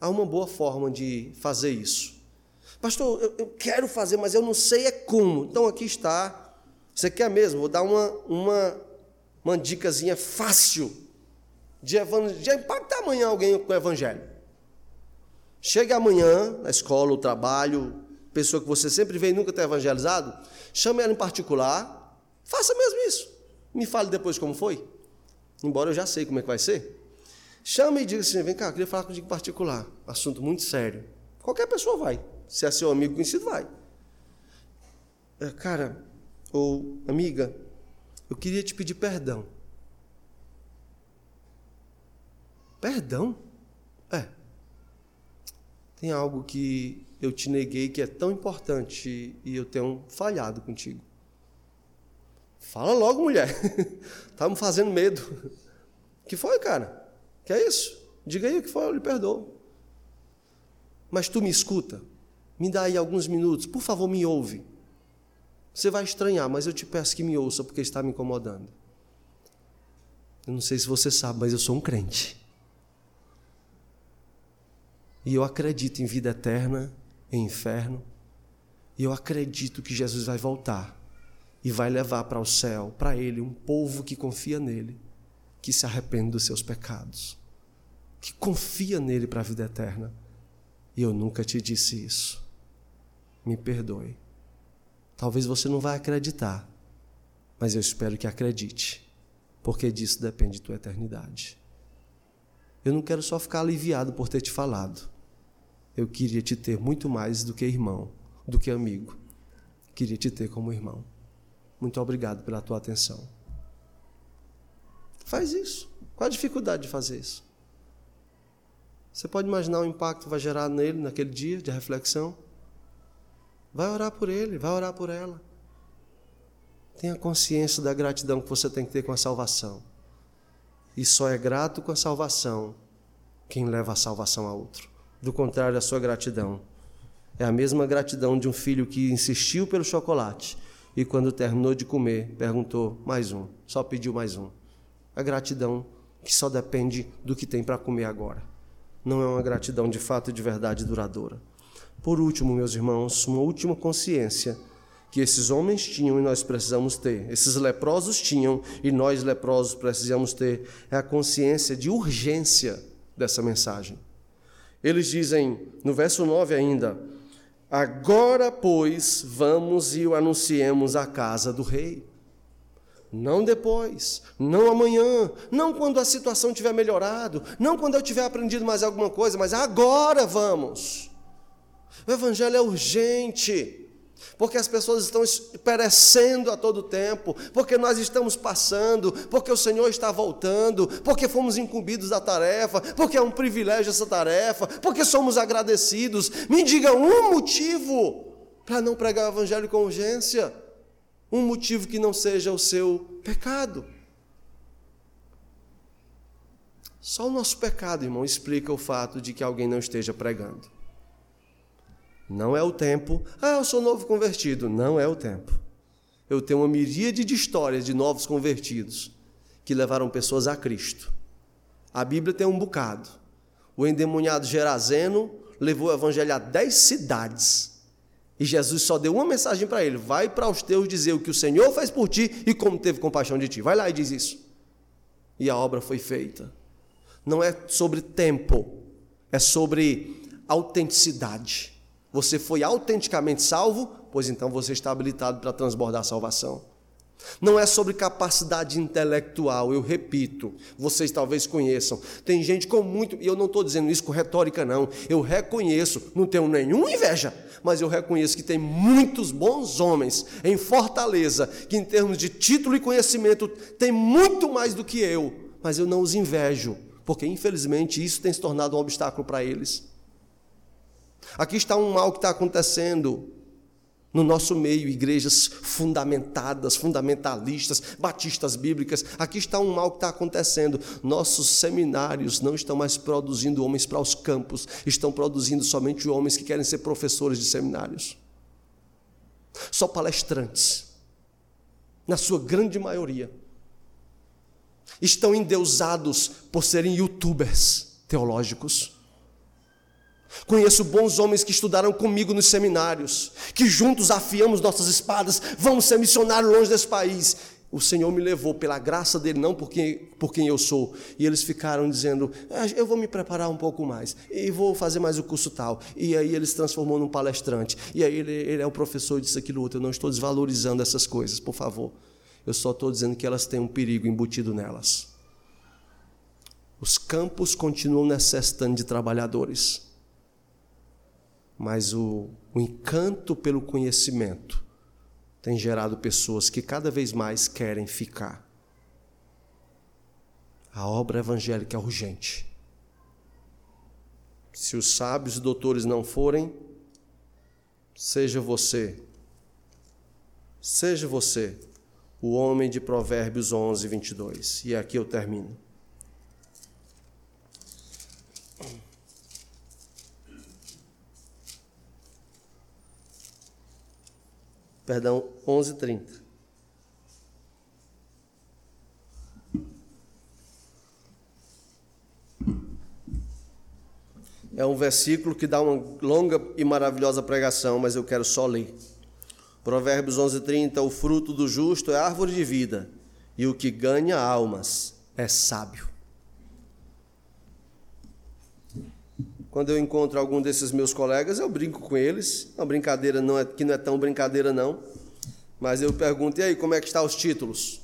Há uma boa forma de fazer isso. Pastor, eu, eu, quero fazer, mas eu não sei é como. Então aqui está. Você quer mesmo? Vou dar uma, uma, uma dicasinha fácil de, de impactar amanhã alguém com o evangelho. Chegue amanhã na escola, o trabalho, pessoa que você sempre vê e nunca tem evangelizado, chame ela em particular, faça mesmo isso. Me fale depois como foi. Embora eu já sei como é que vai ser. Chame e diga assim: vem cá, eu queria falar contigo em particular. Assunto muito sério. Qualquer pessoa vai. Se é seu amigo conhecido, vai. É, cara, ou amiga, eu queria te pedir perdão. Perdão? Tem algo que eu te neguei que é tão importante e eu tenho falhado contigo. Fala logo, mulher. Tá me fazendo medo. que foi, cara? Que é isso? Diga aí o que foi, eu lhe perdoo. Mas tu me escuta. Me dá aí alguns minutos. Por favor, me ouve. Você vai estranhar, mas eu te peço que me ouça porque está me incomodando. Eu não sei se você sabe, mas eu sou um crente. E eu acredito em vida eterna, em inferno. E eu acredito que Jesus vai voltar e vai levar para o céu, para Ele, um povo que confia nele, que se arrepende dos seus pecados, que confia nele para a vida eterna. E eu nunca te disse isso. Me perdoe. Talvez você não vai acreditar, mas eu espero que acredite, porque disso depende tua eternidade. Eu não quero só ficar aliviado por ter te falado. Eu queria te ter muito mais do que irmão, do que amigo. Queria te ter como irmão. Muito obrigado pela tua atenção. Faz isso. Qual a dificuldade de fazer isso? Você pode imaginar o impacto que vai gerar nele naquele dia de reflexão? Vai orar por ele, vai orar por ela. Tenha consciência da gratidão que você tem que ter com a salvação. E só é grato com a salvação quem leva a salvação a outro. Do contrário, a sua gratidão é a mesma gratidão de um filho que insistiu pelo chocolate e, quando terminou de comer, perguntou mais um, só pediu mais um. A gratidão que só depende do que tem para comer agora. Não é uma gratidão de fato e de verdade duradoura. Por último, meus irmãos, uma última consciência que esses homens tinham e nós precisamos ter, esses leprosos tinham e nós leprosos precisamos ter, é a consciência de urgência dessa mensagem. Eles dizem, no verso 9 ainda, agora, pois, vamos e o anunciemos à casa do rei. Não depois, não amanhã, não quando a situação tiver melhorado, não quando eu tiver aprendido mais alguma coisa, mas agora vamos. O evangelho é urgente porque as pessoas estão perecendo a todo tempo, porque nós estamos passando, porque o Senhor está voltando, porque fomos incumbidos da tarefa, porque é um privilégio essa tarefa, porque somos agradecidos. Me diga um motivo para não pregar o Evangelho com urgência, um motivo que não seja o seu pecado. Só o nosso pecado, irmão, explica o fato de que alguém não esteja pregando. Não é o tempo. Ah, eu sou novo convertido. Não é o tempo. Eu tenho uma miríade de histórias de novos convertidos que levaram pessoas a Cristo. A Bíblia tem um bocado. O endemoniado Gerazeno levou o evangelho a dez cidades. E Jesus só deu uma mensagem para ele: vai para os teus dizer o que o Senhor fez por ti e como teve compaixão de ti. Vai lá e diz isso. E a obra foi feita. Não é sobre tempo, é sobre autenticidade. Você foi autenticamente salvo, pois então você está habilitado para transbordar a salvação. Não é sobre capacidade intelectual, eu repito, vocês talvez conheçam. Tem gente com muito, e eu não estou dizendo isso com retórica, não. Eu reconheço, não tenho nenhuma inveja, mas eu reconheço que tem muitos bons homens em Fortaleza, que em termos de título e conhecimento tem muito mais do que eu, mas eu não os invejo, porque infelizmente isso tem se tornado um obstáculo para eles. Aqui está um mal que está acontecendo no nosso meio, igrejas fundamentadas, fundamentalistas, batistas bíblicas. Aqui está um mal que está acontecendo. Nossos seminários não estão mais produzindo homens para os campos, estão produzindo somente homens que querem ser professores de seminários. Só palestrantes, na sua grande maioria, estão endeusados por serem youtubers teológicos Conheço bons homens que estudaram comigo nos seminários, que juntos afiamos nossas espadas, vamos ser missionários longe desse país. O Senhor me levou pela graça dele, não por quem, por quem eu sou. E eles ficaram dizendo: ah, Eu vou me preparar um pouco mais, e vou fazer mais o curso tal. E aí ele se transformou num palestrante. E aí ele, ele é o professor disso, aquilo, outro. Eu não estou desvalorizando essas coisas, por favor. Eu só estou dizendo que elas têm um perigo embutido nelas. Os campos continuam necessitando de trabalhadores mas o, o encanto pelo conhecimento tem gerado pessoas que cada vez mais querem ficar. A obra evangélica é urgente. Se os sábios e doutores não forem, seja você, seja você o homem de Provérbios 11, 22. E aqui eu termino. Perdão, 11:30. É um versículo que dá uma longa e maravilhosa pregação, mas eu quero só ler. Provérbios 11:30, o fruto do justo é árvore de vida, e o que ganha almas é sábio. Quando eu encontro algum desses meus colegas, eu brinco com eles. Uma brincadeira não é, que não é tão brincadeira não. Mas eu pergunto, e aí, como é que estão os títulos?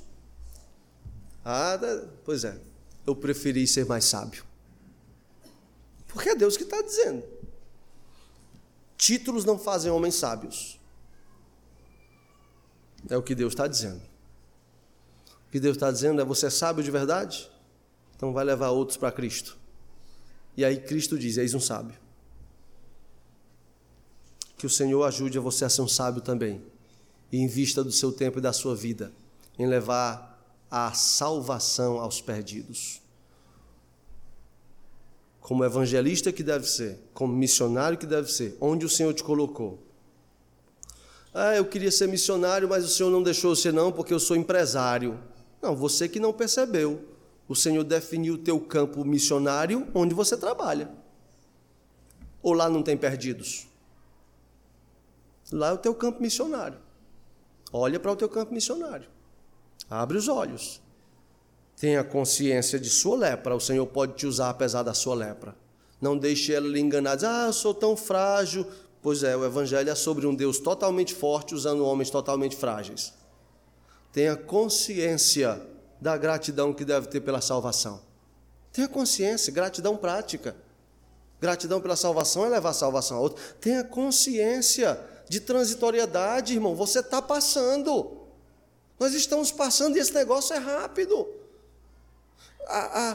Ah, pois é, eu preferi ser mais sábio. Porque é Deus que está dizendo. Títulos não fazem homens sábios. É o que Deus está dizendo. O que Deus está dizendo é: você é sábio de verdade? Então vai levar outros para Cristo. E aí Cristo diz: Eis um sábio. Que o Senhor ajude a você a ser um sábio também. E invista do seu tempo e da sua vida em levar a salvação aos perdidos. Como evangelista que deve ser, como missionário que deve ser, onde o Senhor te colocou. Ah, eu queria ser missionário, mas o Senhor não deixou ser não, porque eu sou empresário. Não, você que não percebeu o Senhor definiu o teu campo missionário onde você trabalha. Ou lá não tem perdidos? Lá é o teu campo missionário. Olha para o teu campo missionário. Abre os olhos. Tenha consciência de sua lepra. O Senhor pode te usar apesar da sua lepra. Não deixe ela lhe enganar. Diz, ah, eu sou tão frágil. Pois é, o Evangelho é sobre um Deus totalmente forte usando homens totalmente frágeis. Tenha consciência da gratidão que deve ter pela salvação. Tenha consciência, gratidão prática. Gratidão pela salvação é levar a salvação a outro. Tenha consciência de transitoriedade, irmão. Você está passando. Nós estamos passando e esse negócio é rápido. A,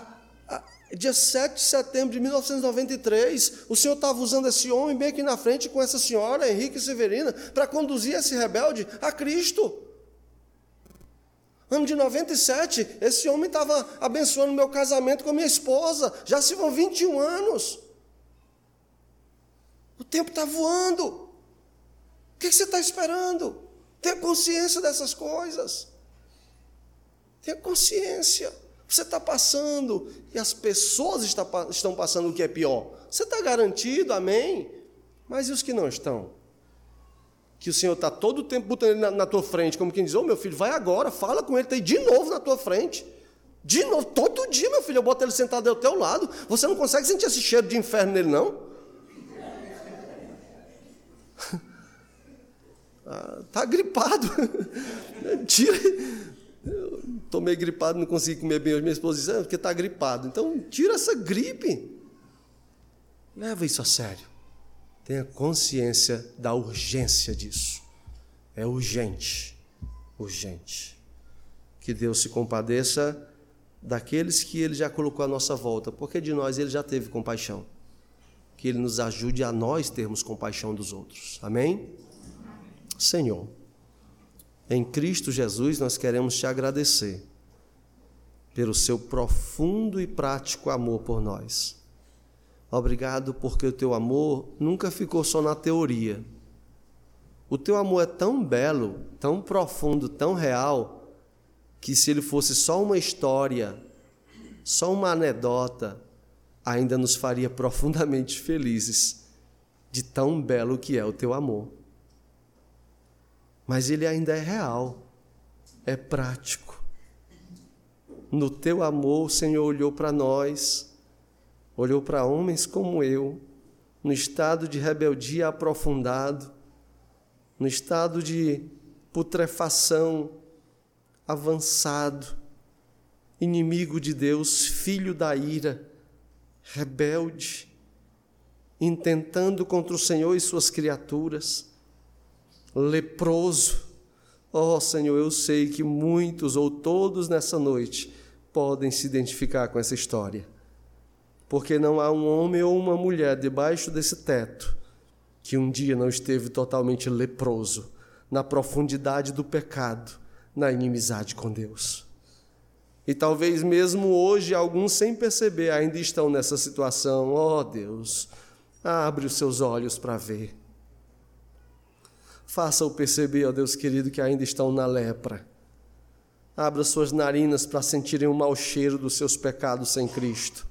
a, a, dia 7 de setembro de 1993, o Senhor estava usando esse homem bem aqui na frente com essa senhora, Henrique Severina, para conduzir esse rebelde a Cristo. Ano de 97, esse homem estava abençoando meu casamento com a minha esposa. Já se vão 21 anos. O tempo está voando. O que você está esperando? Tenha consciência dessas coisas. Tenha consciência. Você está passando e as pessoas estão passando o que é pior. Você está garantido, amém? Mas e os que não estão? Que o Senhor está todo o tempo botando ele na, na, tua frente, como quem diz, ô oh, meu filho, vai agora, fala com ele, está aí de novo na tua frente. De novo, todo dia, meu filho, eu boto ele sentado ao teu lado. Você não consegue sentir esse cheiro de inferno nele, não? Ah, tá gripado. Tira. Tomei gripado, não consegui comer bem hoje. Minha esposa disse, ah, porque está gripado. Então, tira essa gripe. Leva isso a sério. Tenha consciência da urgência disso. É urgente. Urgente. Que Deus se compadeça daqueles que Ele já colocou à nossa volta, porque de nós Ele já teve compaixão. Que Ele nos ajude a nós termos compaixão dos outros. Amém? Senhor, em Cristo Jesus nós queremos te agradecer pelo seu profundo e prático amor por nós. Obrigado porque o teu amor nunca ficou só na teoria. O teu amor é tão belo, tão profundo, tão real, que se ele fosse só uma história, só uma anedota, ainda nos faria profundamente felizes de tão belo que é o teu amor. Mas ele ainda é real, é prático. No teu amor, o Senhor olhou para nós, olhou para homens como eu, no estado de rebeldia aprofundado, no estado de putrefação avançado, inimigo de Deus, filho da ira, rebelde, intentando contra o Senhor e suas criaturas, leproso. Ó oh, Senhor, eu sei que muitos ou todos nessa noite podem se identificar com essa história. Porque não há um homem ou uma mulher debaixo desse teto que um dia não esteve totalmente leproso, na profundidade do pecado, na inimizade com Deus. E talvez mesmo hoje alguns sem perceber ainda estão nessa situação. Oh, Deus, abre os seus olhos para ver. Faça-o perceber, ó Deus querido, que ainda estão na lepra. Abra suas narinas para sentirem o mau cheiro dos seus pecados sem Cristo.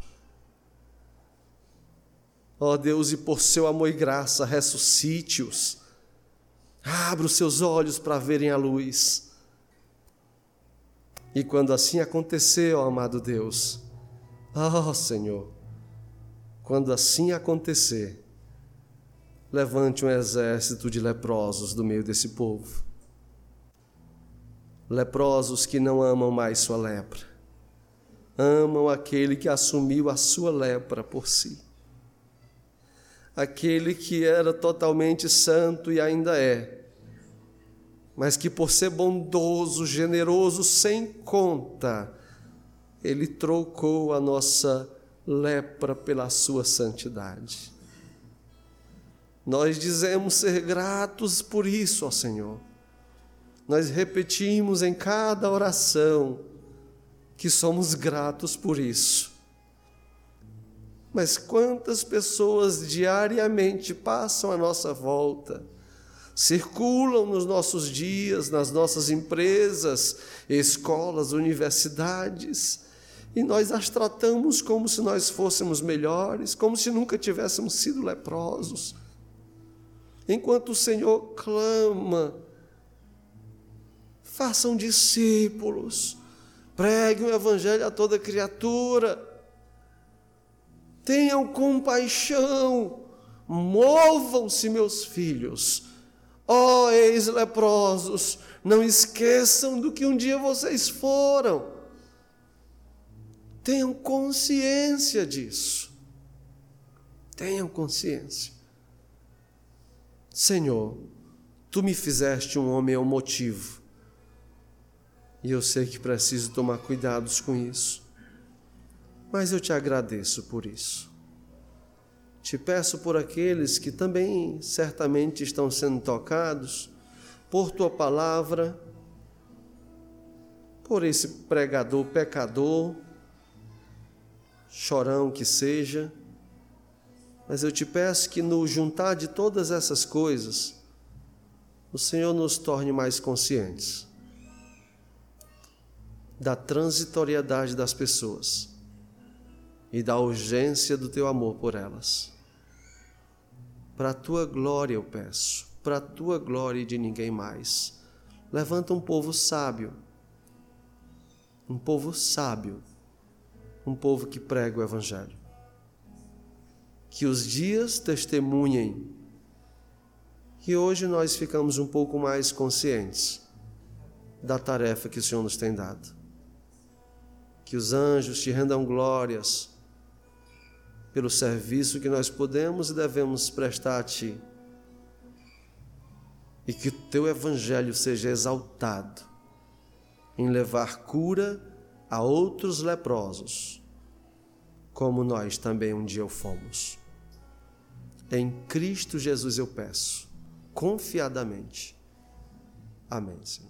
Ó Deus, e por seu amor e graça, ressuscite-os. Abra os seus olhos para verem a luz. E quando assim acontecer, ó amado Deus, ó Senhor, quando assim acontecer, levante um exército de leprosos do meio desse povo. Leprosos que não amam mais sua lepra, amam aquele que assumiu a sua lepra por si. Aquele que era totalmente santo e ainda é mas que por ser bondoso, generoso, sem conta, ele trocou a nossa lepra pela sua santidade. Nós dizemos ser gratos por isso, ó Senhor. Nós repetimos em cada oração que somos gratos por isso. Mas quantas pessoas diariamente passam à nossa volta, circulam nos nossos dias, nas nossas empresas, escolas, universidades, e nós as tratamos como se nós fôssemos melhores, como se nunca tivéssemos sido leprosos. Enquanto o Senhor clama, façam discípulos, preguem o Evangelho a toda criatura, tenham compaixão, movam-se, meus filhos, Ó oh, ex-leprosos, não esqueçam do que um dia vocês foram. Tenham consciência disso. Tenham consciência. Senhor, tu me fizeste um homem ao motivo. E eu sei que preciso tomar cuidados com isso. Mas eu te agradeço por isso. Te peço por aqueles que também certamente estão sendo tocados por tua palavra, por esse pregador pecador, chorão que seja, mas eu te peço que no juntar de todas essas coisas, o Senhor nos torne mais conscientes da transitoriedade das pessoas e da urgência do teu amor por elas. Para a tua glória eu peço, para a tua glória e de ninguém mais. Levanta um povo sábio, um povo sábio, um povo que prega o Evangelho. Que os dias testemunhem que hoje nós ficamos um pouco mais conscientes da tarefa que o Senhor nos tem dado. Que os anjos te rendam glórias pelo serviço que nós podemos e devemos prestar a Ti. E que o Teu Evangelho seja exaltado em levar cura a outros leprosos, como nós também um dia o fomos. Em Cristo Jesus eu peço, confiadamente. Amém, Senhor.